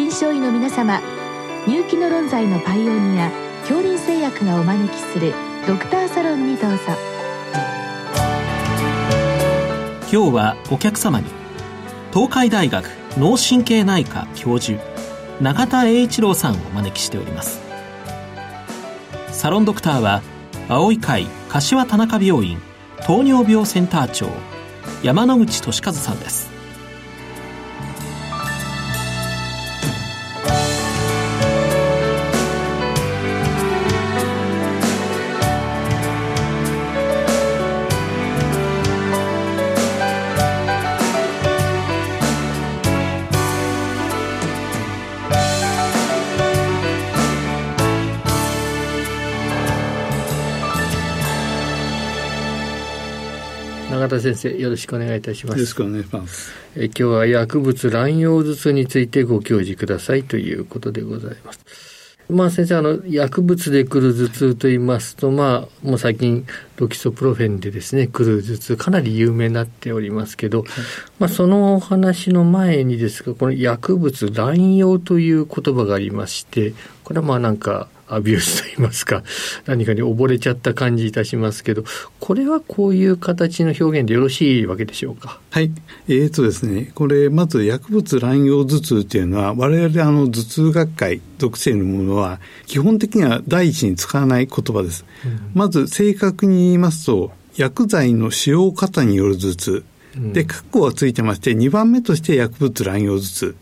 臨床医の皆様入気の論剤のパイオニア恐林製薬がお招きするドクターサロンにどうぞ。今日はお客様に東海大学脳神経内科教授永田栄一郎さんをお招きしております。サロンドクターは青い会柏田中病院糖尿病センター長山野口俊和さんです。永田先生よろしくお願いいたします。よろしくお願いします。え今日は薬物乱用頭痛についてご教示くださいということでございます。まあ先生あの薬物で来る頭痛と言いますとまあもう最近ロキソプロフェンでですね来る頭痛かなり有名になっておりますけど、はい、まあそのお話の前にですがこの薬物乱用という言葉がありましてこれはまあなんかアビュースと言いますか、何かに溺れちゃった感じいたしますけど、これはこういう形の表現でよろしいわけでしょうか？はい。えー、とですね、これ、まず薬物乱用頭痛っていうのは、我々あの頭痛学会属するものは、基本的には第一に使わない言葉です。うん、まず正確に言いますと、薬剤の使用過多による頭痛。で、括弧はついてまして、2番目として薬物乱用頭痛。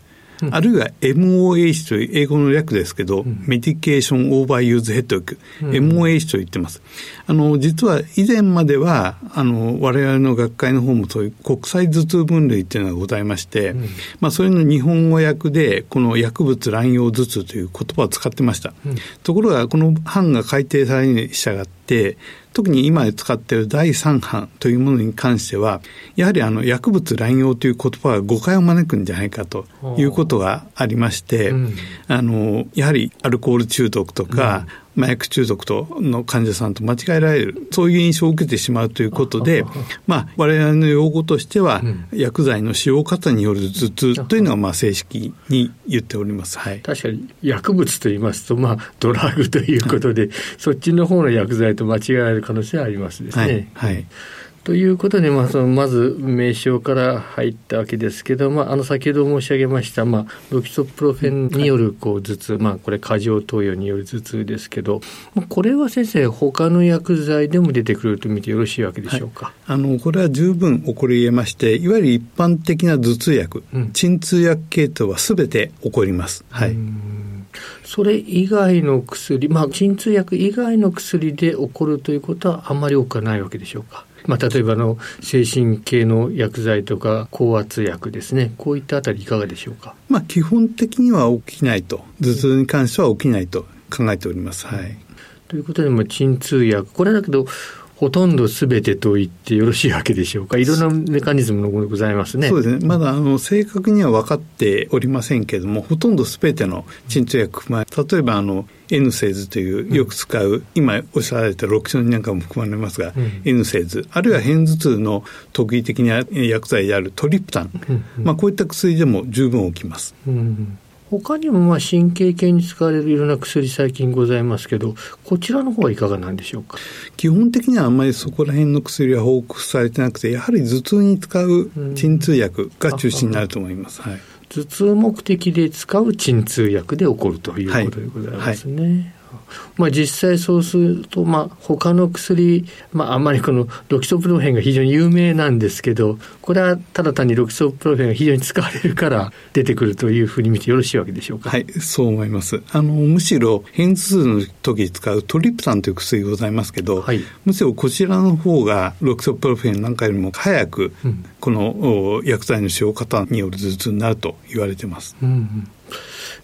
あるいは MOH という英語の略ですけど、 medication overuse headache、MOH と言ってます。あの、実は以前までは、あの、我々の学会の方もそういう国際頭痛分類っていうのがございまして、うん、まあ、それの日本語訳で、この薬物乱用頭痛という言葉を使ってました。うん、ところが、この版が改定されるに従って、特に今使っている第3版というものに関しては、やはりあの薬物乱用という言葉が誤解を招くんじゃないかということがありまして、うん、あの、やはりアルコール中毒とか、麻薬中毒との患者さんと間違えられる、そういう印象を受けてしまうということで、まあ、我々の用語としては、薬剤の使用方による頭痛というのが、まあ、正式に言っております。はい。確かに、薬物と言いますと、まあ、ドラッグということで、そっちの方の薬剤と間違えられる可能性はありますですね。はい、はいということで、まあ、そのまず名称から入ったわけですけど、まあ、あの先ほど申し上げました、まあ、ロキソプロフェンによるこう頭痛、まあ、これ過剰投与による頭痛ですけど、これは先生、他の薬剤でも出てくると見てよろしいわけでしょうか？はい、あのこれは十分起こり得まして、いわゆる一般的な頭痛薬、うん、鎮痛薬系統はすべて起こります。はい。それ以外の薬、まあ、鎮痛薬以外の薬で起こるということはあんまり多くはないわけでしょうか？まあ、例えばの精神系の薬剤とか高圧薬ですね、こういったあたりいかがでしょうか？まあ、基本的には起きないと、頭痛に関しては起きないと考えております。はい。ということで、まあ、鎮痛薬、これだけど、ほとんどすべてと言ってよろしいわけでしょうか。いろんなメカニズムのございますね。そうですね。まだあの正確には分かっておりませんけれども、ほとんどすべての鎮痛薬、まあ、例えばあの N セーズというよく使う、うん、今おっしゃられたロキソニンなんかも含まれますが、うん、N セーズ、あるいは片頭痛の特異的な薬剤であるトリプタン、うんうん、まあ、こういった薬でも十分起きます。うん他にもまあ神経系に使われるいろんな薬最近ございますけど、こちらの方はいかがなんでしょうか？基本的にはあんまりそこら辺の薬は報告されてなくて、やはり頭痛に使う鎮痛薬が中心になると思います。はい、頭痛目的で使う鎮痛薬で起こるということでございますね。はい。はいまあ、実際そうすると、まあ、他の薬、まあ、あんまりこのロキソプロフェンが非常に有名なんですけど、これはただ単にロキソプロフェンが非常に使われるから出てくるというふうに見てよろしいわけでしょうか？はい、そう思います。あの、むしろ片頭痛の時使うトリプタンという薬ございますけど、はい、むしろこちらの方がロキソプロフェンなんかよりも早く、この薬剤の使用方による頭痛になると言われてます。うんうん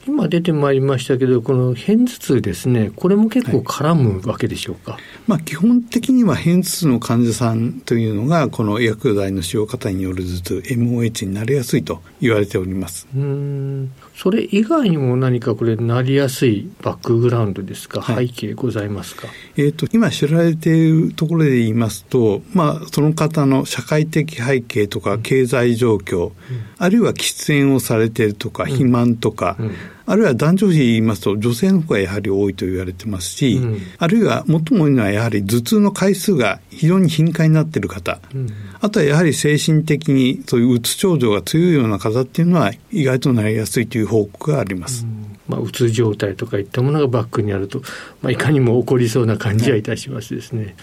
今出てまいりましたけど、この片頭痛ですね、これも結構絡むわけでしょうか？はい、まあ、基本的には片頭痛の患者さんというのが、この薬剤の使用方による頭痛、MOH になりやすいと言われております。うん。それ以外にも何かこれ、なりやすいバックグラウンドですか、はい、背景ございますか？えっ、ー、と、今知られているところで言いますと、まあ、その方の社会的背景とか経済状況、うん、あるいは喫煙をされているとか、肥満とか、うんあるいは男女比言いますと女性の方がやはり多いと言われてますし、うん、あるいは最も多いのはやはり頭痛の回数が非常に頻回になっている方、うん、あとはやはり精神的にそういううつ症状が強いような方っていうのは意外となりやすいという報告があります。うんまあ、うつ状態とかいったものがバックにあると、まあ、いかにも起こりそうな感じはいたしますですね。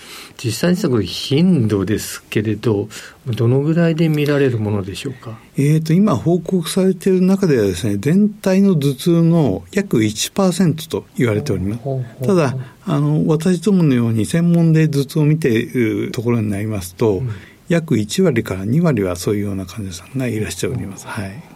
実際にその頻度ですけれど、どのぐらいで見られるものでしょうか？えっ、と、今報告されている中ではですね、全体の頭痛の約1%と言われております。ただ、あの、私どものように専門で頭痛を見ているところになりますと、うん、約1割から2割はそういうような患者さんがいらっしゃっております。はい。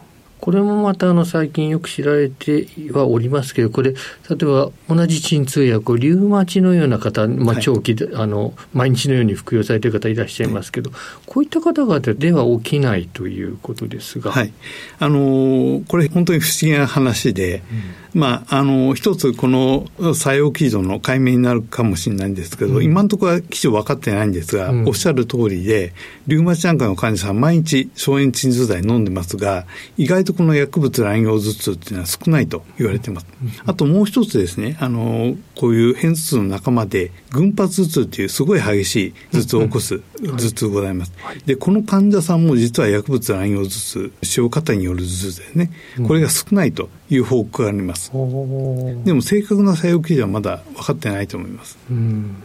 これもまたあの最近よく知られてはおりますけど、これ、例えば同じ鎮痛薬をリウマチのような方、まあ、長期で、はい、あの毎日のように服用されている方いらっしゃいますけど、こういった方々では起きないということですが。はい、あのこれ、本当に不思議な話で、うん。まあ、あの一つこの作用基準の解明になるかもしれないんですけど、うん、今のところは基準分かってないんですが、うん、おっしゃる通りでリウマチなんかの患者さん毎日消炎鎮痛剤飲んでますが意外とこの薬物乱用頭痛っていうのは少ないと言われてます、うん、あともう一つですねあのこういう片頭痛の仲間で群発頭痛っていうすごい激しい頭痛を起こす頭痛ございます、はい、でこの患者さんも実は薬物乱用頭痛使用方による頭痛ですね。これが少ないという報告があります、でも正確な作用基準はまだ分かってないと思います。うん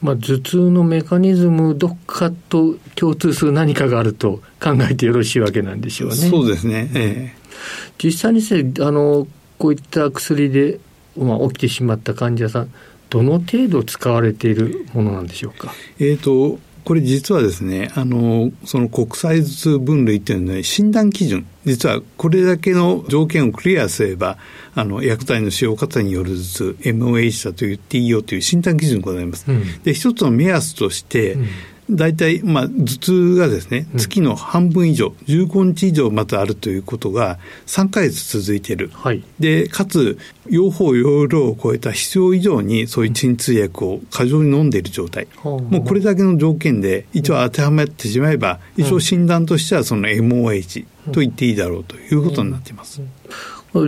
まあ、頭痛のメカニズム、どっかと共通する何かがあると考えてよろしいわけなんでしょうね。そうですね。ええ、実際にせあのこういった薬で、まあ、起きてしまった患者さん、どの程度使われているものなんでしょうか？えっ、とこれ実はですね、あの、その国際頭痛分類っていうのは診断基準、実はこれだけの条件をクリアすれば、あの、薬剤の使用方による頭痛、MOH だと言っていいよという診断基準がございます。うん、で、一つの目安として、うん大体、まあ、頭痛がですね、月の半分以上、15日以上またあるということが3か月続いている。はい、で、かつ、用法用量を超えた必要以上にそういう鎮痛薬を過剰に飲んでいる状態。もうこれだけの条件で一応当てはめてしまえば、一応診断としてはその MOH と言っていいだろうということになっています。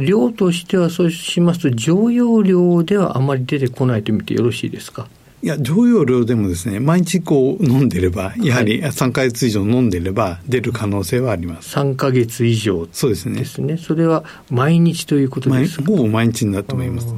量としてはそうしますと常用量ではあまり出てこないと見てよろしいですか？いや、常用量でもですね、毎日こう飲んでれば、やはり3か月以上飲んでれば出る可能性はあります。3か月以上そうですね。ですね。それは毎日ということですか？ほぼ毎日になると思います。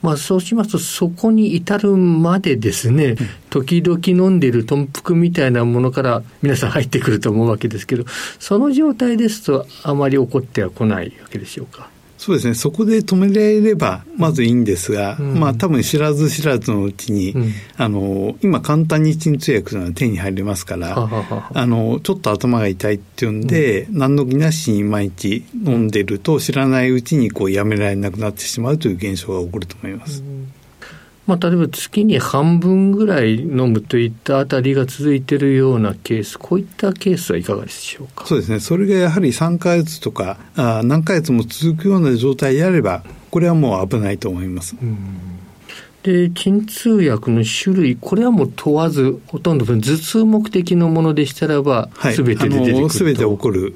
まあ、そうしますと、そこに至るまでですね、時々飲んでいる豚腹みたいなものから皆さん入ってくると思うわけですけど、その状態ですと、あまり起こってはこないわけでしょうか？そうですね、そこで止められれば、まずいいんですが、うん、まあ多分知らず知らずのうちに、うん、あの、今簡単に鎮痛薬が手に入りますから、あの、ちょっと頭が痛いっていうんで、うん、何の気なしに毎日飲んでると知らないうちにこうやめられなくなってしまうという現象が起こると思います。うんまあ、例えば月に半分ぐらい飲むといったあたりが続いているようなケース、こういったケースはいかがでしょうか？そうですね、それがやはり3か月とかあ、何ヶ月も続くような状態であれば、これはもう危ないと思います。で鎮痛薬の種類、これはもう問わず、ほとんど頭痛目的のものでしたらば、すべ、て出てくるすべて起こる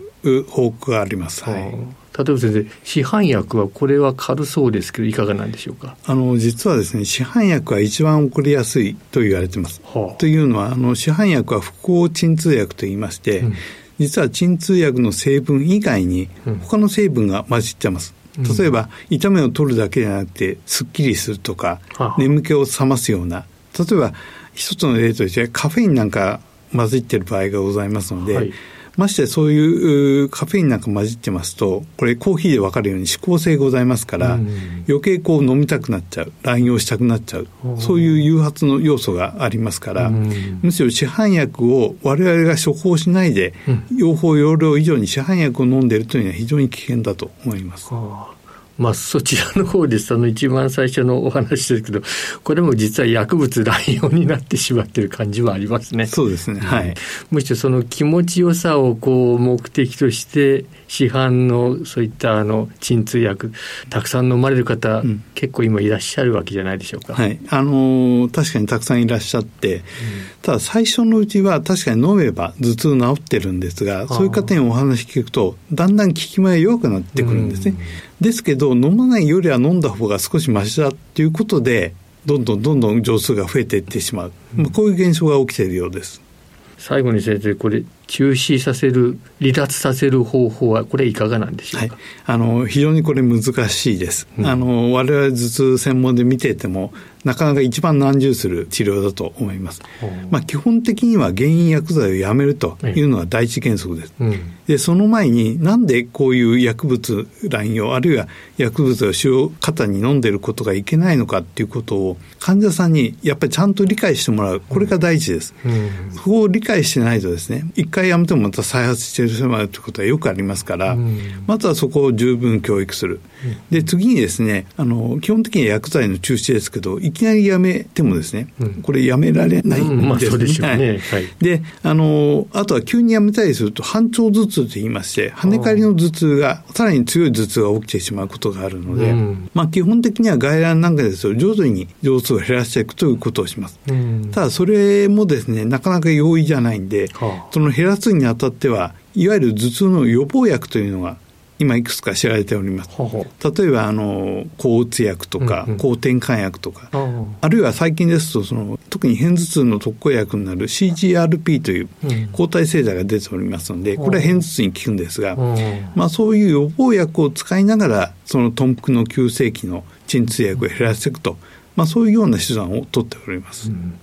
報告があります。はい例えば先生、市販薬はこれは軽そうですけど、いかがなんでしょうか？あの実はですね、市販薬は一番起こりやすいと言われてます。はあ、というのはあの、市販薬は不抗鎮痛薬といいまして、うん、実は鎮痛薬の成分以外に、他の成分が混じってます。うん、例えば、痛みを取るだけじゃなくて、すっきりするとか、はあ、眠気を覚ますような、例えば、一つの例としてカフェインなんか混じってる場合がございますので、はいましてそういうカフェインなんか混じってますと、これコーヒーで分かるように指向性ございますから、余計こう飲みたくなっちゃう、乱用したくなっちゃう、そういう誘発の要素がありますから、むしろ市販薬を我々が処方しないで、用法用量以上に市販薬を飲んでいるというのは非常に危険だと思います。まあ、そちらの方でその一番最初のお話ですけど、これも実は薬物乱用になってしまっている感じはありますね。そうですね。はい。むしろその気持ちよさをこう目的として、市販のそういったあの鎮痛薬、たくさん飲まれる方、うん、結構今いらっしゃるわけじゃないでしょうか。はい。あのー、確かにたくさんいらっしゃって、うん、ただ最初のうちは確かに飲めば頭痛治ってるんですが、そういう方にお話聞くと、だんだん効き目が弱くなってくるんですね。ですけど飲まないよりは飲んだ方が少しマシだっていうことでどんどんどんどん錠数が増えていってしまう、うん、こういう現象が起きているようです。最後に先生これ中止させる離脱させる方法はこれいかがなんでしょうか、はい、あの非常にこれ難しいです、うん、あの我々頭痛専門で見ていてもなかなか一番難重する治療だと思います。まあ、基本的には原因薬剤をやめるというのが第一原則です。で、その前になんでこういう薬物乱用、あるいは薬物を使用方に飲んでることがいけないのかっていうことを患者さんにやっぱりちゃんと理解してもらう。これが第一です。そこを理解してないとですね、一回やめてもまた再発してしまうということはよくありますから、まずはそこを十分教育する。で、次にですね、あの、基本的には薬剤の中止ですけど、いきなりやめてもですね、これやめられないんですね。で、あの、あとは急にやめたりすると、反調頭痛と言いまして、跳ね返りの頭痛が、さらに強い頭痛が起きてしまうことがあるので、まあ基本的には外来なんかですと、徐々に上数を減らしていくということをします。ただ、それもですね、なかなか容易じゃないんで、その減らすにあたっては、いわゆる頭痛の予防薬というのが今いくつか知られております。例えばあの抗うつ薬とか、うんうん、抗転換薬とか、あるいは最近ですとその特に片頭痛の特効薬になる CGRP という抗体製剤が出ておりますので、これは片頭痛に効くんですが、まあそういう予防薬を使いながらその豚腹の急性期の鎮痛薬を減らしていくと、まあそういうような手段を取っております。うん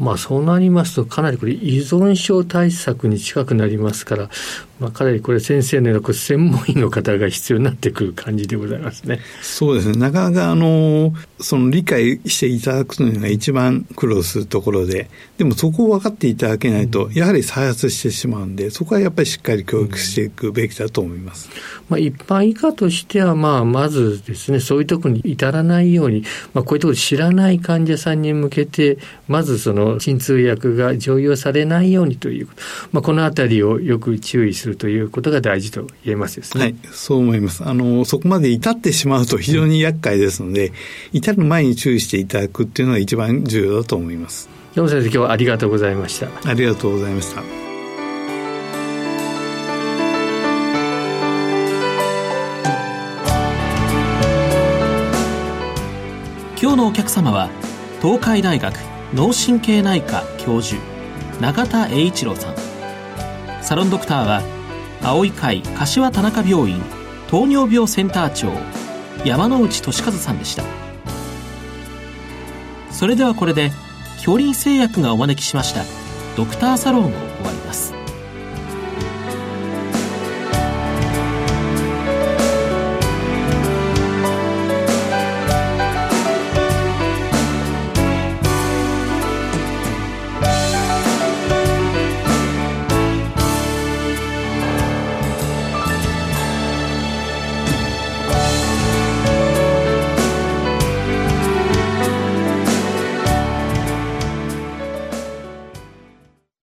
まあそうなりますとかなりこれ依存症対策に近くなりますから、まあかなりこれ先生のような専門医の方が必要になってくる感じでございますね。そうですね。なかなかあの、その理解していただくのが一番苦労するところで、でもそこを分かっていただけないと、やはり再発してしまうんで、そこはやっぱりしっかり教育していくべきだと思います。うん、まあ一般医科としては、まあまずですね、そういうところに至らないように、まあこういうところ知らない患者さんに向けて、まずその鎮痛薬が常用されないようにという、まあ、このあたりをよく注意するということが大事と言えますですね。はい、そう思います。あの、そこまで至ってしまうと非常に厄介ですので、うん、至る前に注意していただくっていうのが一番重要だと思います。山先生、今日はありがとうございました。ありがとうございました。今日のお客様は東海大学脳神経内科教授永田栄一郎さんサロンドクターは青い会柏田中病院糖尿病センター長山内俊和さんでした。それではこれで恐林製薬がお招きしましたドクターサロンを